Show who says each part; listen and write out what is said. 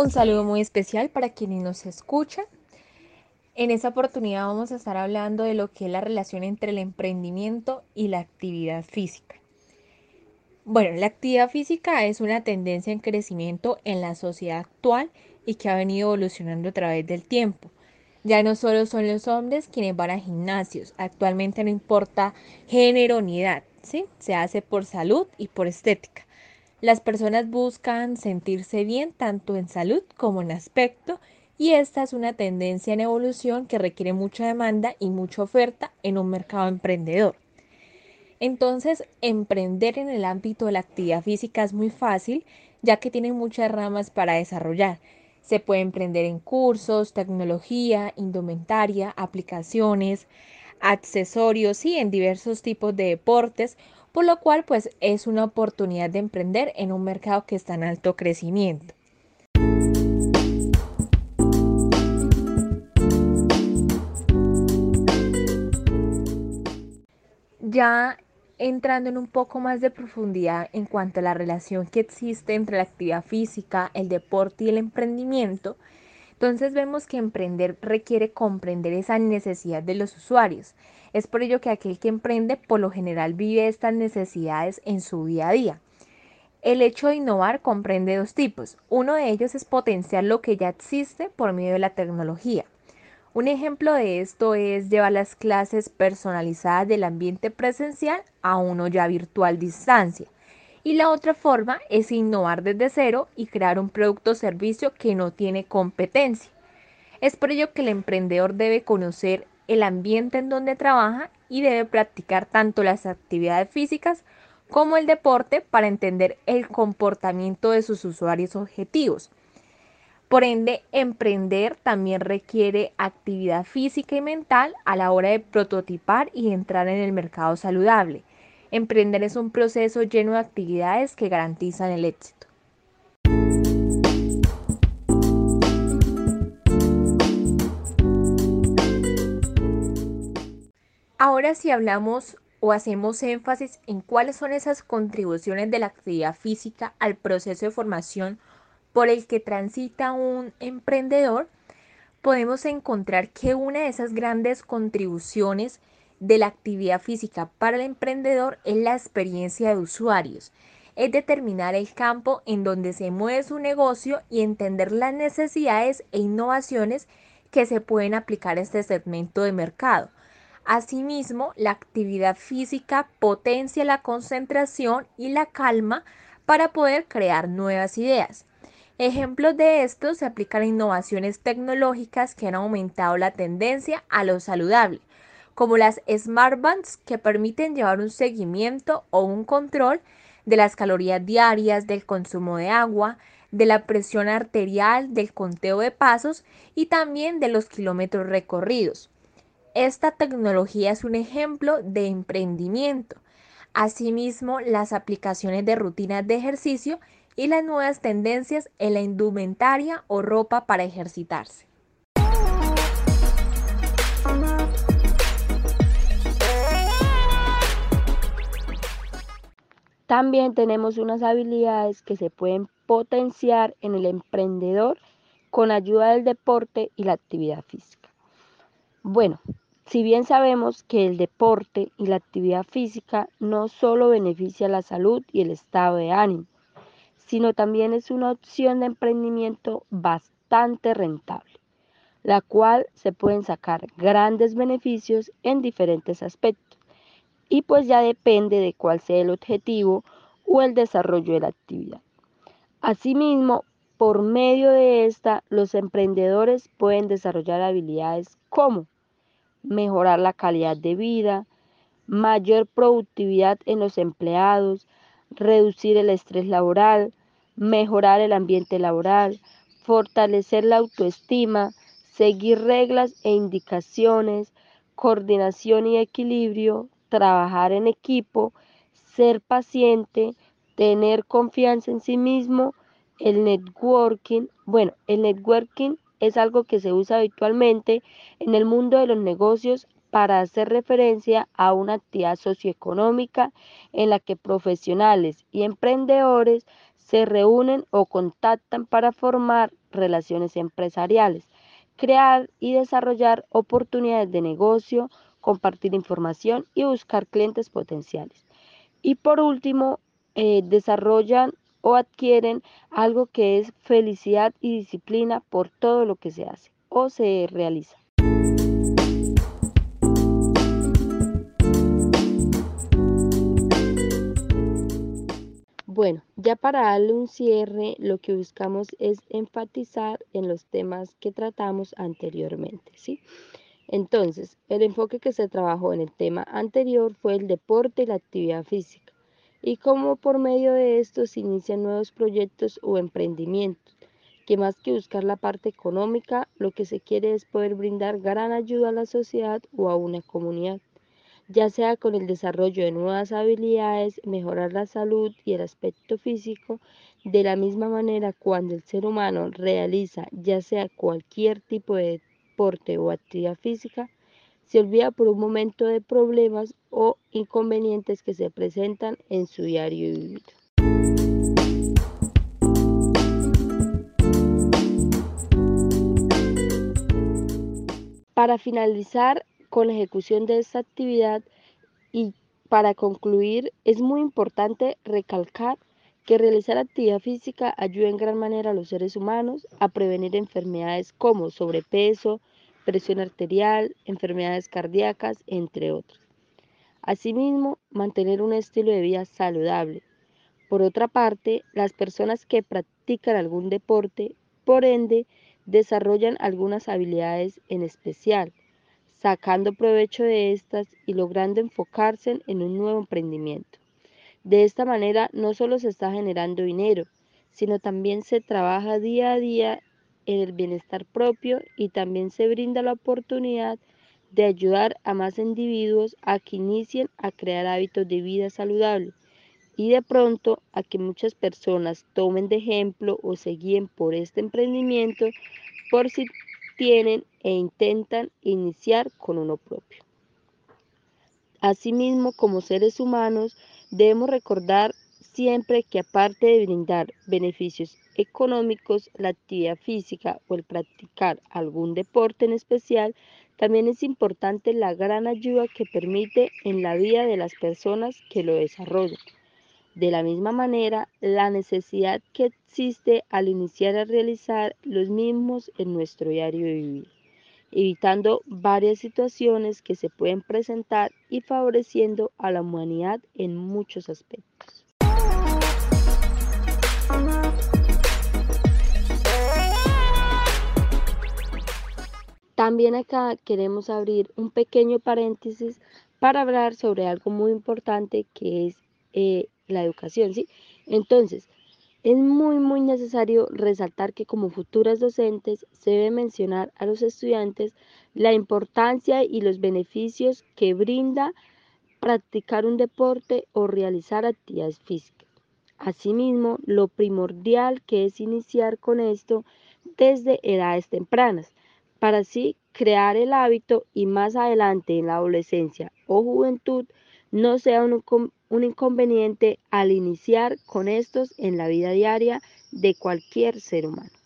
Speaker 1: Un saludo muy especial para quienes nos escuchan. En esta oportunidad vamos a estar hablando de lo que es la relación entre el emprendimiento y la actividad física. Bueno, la actividad física es una tendencia en crecimiento en la sociedad actual y que ha venido evolucionando a través del tiempo. Ya no solo son los hombres quienes van a gimnasios, actualmente no importa género ni edad, ¿sí? Se hace por salud y por estética. Las personas buscan sentirse bien tanto en salud como en aspecto y esta es una tendencia en evolución que requiere mucha demanda y mucha oferta en un mercado emprendedor. Entonces, emprender en el ámbito de la actividad física es muy fácil ya que tiene muchas ramas para desarrollar. Se puede emprender en cursos, tecnología, indumentaria, aplicaciones, accesorios y en diversos tipos de deportes por lo cual pues es una oportunidad de emprender en un mercado que está en alto crecimiento. Ya entrando en un poco más de profundidad en cuanto a la relación que existe entre la actividad física, el deporte y el emprendimiento, entonces vemos que emprender requiere comprender esa necesidad de los usuarios es por ello que aquel que emprende por lo general vive estas necesidades en su día a día. El hecho de innovar comprende dos tipos. Uno de ellos es potenciar lo que ya existe por medio de la tecnología. Un ejemplo de esto es llevar las clases personalizadas del ambiente presencial a uno ya virtual distancia. Y la otra forma es innovar desde cero y crear un producto o servicio que no tiene competencia. Es por ello que el emprendedor debe conocer el ambiente en donde trabaja y debe practicar tanto las actividades físicas como el deporte para entender el comportamiento de sus usuarios objetivos. Por ende, emprender también requiere actividad física y mental a la hora de prototipar y entrar en el mercado saludable. Emprender es un proceso lleno de actividades que garantizan el éxito. Ahora si hablamos o hacemos énfasis en cuáles son esas contribuciones de la actividad física al proceso de formación por el que transita un emprendedor, podemos encontrar que una de esas grandes contribuciones de la actividad física para el emprendedor es la experiencia de usuarios, es determinar el campo en donde se mueve su negocio y entender las necesidades e innovaciones que se pueden aplicar a este segmento de mercado. Asimismo, la actividad física potencia la concentración y la calma para poder crear nuevas ideas. Ejemplos de esto se aplican a innovaciones tecnológicas que han aumentado la tendencia a lo saludable, como las smartbands que permiten llevar un seguimiento o un control de las calorías diarias, del consumo de agua, de la presión arterial, del conteo de pasos y también de los kilómetros recorridos. Esta tecnología es un ejemplo de emprendimiento. Asimismo, las aplicaciones de rutinas de ejercicio y las nuevas tendencias en la indumentaria o ropa para ejercitarse.
Speaker 2: También tenemos unas habilidades que se pueden potenciar en el emprendedor con ayuda del deporte y la actividad física. Bueno, si bien sabemos que el deporte y la actividad física no solo beneficia la salud y el estado de ánimo, sino también es una opción de emprendimiento bastante rentable, la cual se pueden sacar grandes beneficios en diferentes aspectos. Y pues ya depende de cuál sea el objetivo o el desarrollo de la actividad. Asimismo, por medio de esta, los emprendedores pueden desarrollar habilidades como mejorar la calidad de vida, mayor productividad en los empleados, reducir el estrés laboral, mejorar el ambiente laboral, fortalecer la autoestima, seguir reglas e indicaciones, coordinación y equilibrio, trabajar en equipo, ser paciente, tener confianza en sí mismo, el networking. Bueno, el networking es algo que se usa habitualmente en el mundo de los negocios para hacer referencia a una actividad socioeconómica en la que profesionales y emprendedores se reúnen o contactan para formar relaciones empresariales, crear y desarrollar oportunidades de negocio, compartir información y buscar clientes potenciales. Y por último, eh, desarrollan o adquieren algo que es felicidad y disciplina por todo lo que se hace o se realiza. Bueno, ya para darle un cierre, lo que buscamos es enfatizar en los temas que tratamos anteriormente, ¿sí? Entonces, el enfoque que se trabajó en el tema anterior fue el deporte y la actividad física, y cómo por medio de esto se inician nuevos proyectos o emprendimientos, que más que buscar la parte económica, lo que se quiere es poder brindar gran ayuda a la sociedad o a una comunidad ya sea con el desarrollo de nuevas habilidades, mejorar la salud y el aspecto físico, de la misma manera cuando el ser humano realiza ya sea cualquier tipo de o actividad física, se olvida por un momento de problemas o inconvenientes que se presentan en su diario vivir. Para finalizar, con la ejecución de esta actividad y para concluir es muy importante recalcar que realizar actividad física ayuda en gran manera a los seres humanos a prevenir enfermedades como sobrepeso, presión arterial, enfermedades cardíacas, entre otros. Asimismo, mantener un estilo de vida saludable. Por otra parte, las personas que practican algún deporte, por ende, desarrollan algunas habilidades en especial, sacando provecho de estas y logrando enfocarse en un nuevo emprendimiento. De esta manera no solo se está generando dinero, sino también se trabaja día a día en el bienestar propio y también se brinda la oportunidad de ayudar a más individuos a que inicien a crear hábitos de vida saludable y de pronto a que muchas personas tomen de ejemplo o se guíen por este emprendimiento por si tienen e intentan iniciar con uno propio. Asimismo, como seres humanos, debemos recordar siempre que aparte de brindar beneficios económicos, la actividad física o el practicar algún deporte en especial, también es importante la gran ayuda que permite en la vida de las personas que lo desarrollan. De la misma manera, la necesidad que existe al iniciar a realizar los mismos en nuestro diario vivir, evitando varias situaciones que se pueden presentar y favoreciendo a la humanidad en muchos aspectos. También acá queremos abrir un pequeño paréntesis para hablar sobre algo muy importante que es eh, la educación, ¿sí? Entonces, es muy, muy necesario resaltar que como futuras docentes se debe mencionar a los estudiantes la importancia y los beneficios que brinda practicar un deporte o realizar actividades físicas. Asimismo, lo primordial que es iniciar con esto desde edades tempranas, para así crear el hábito y más adelante en la adolescencia o juventud no sea un, inconveniente al iniciar con estos en la vida diaria de cualquier ser humano.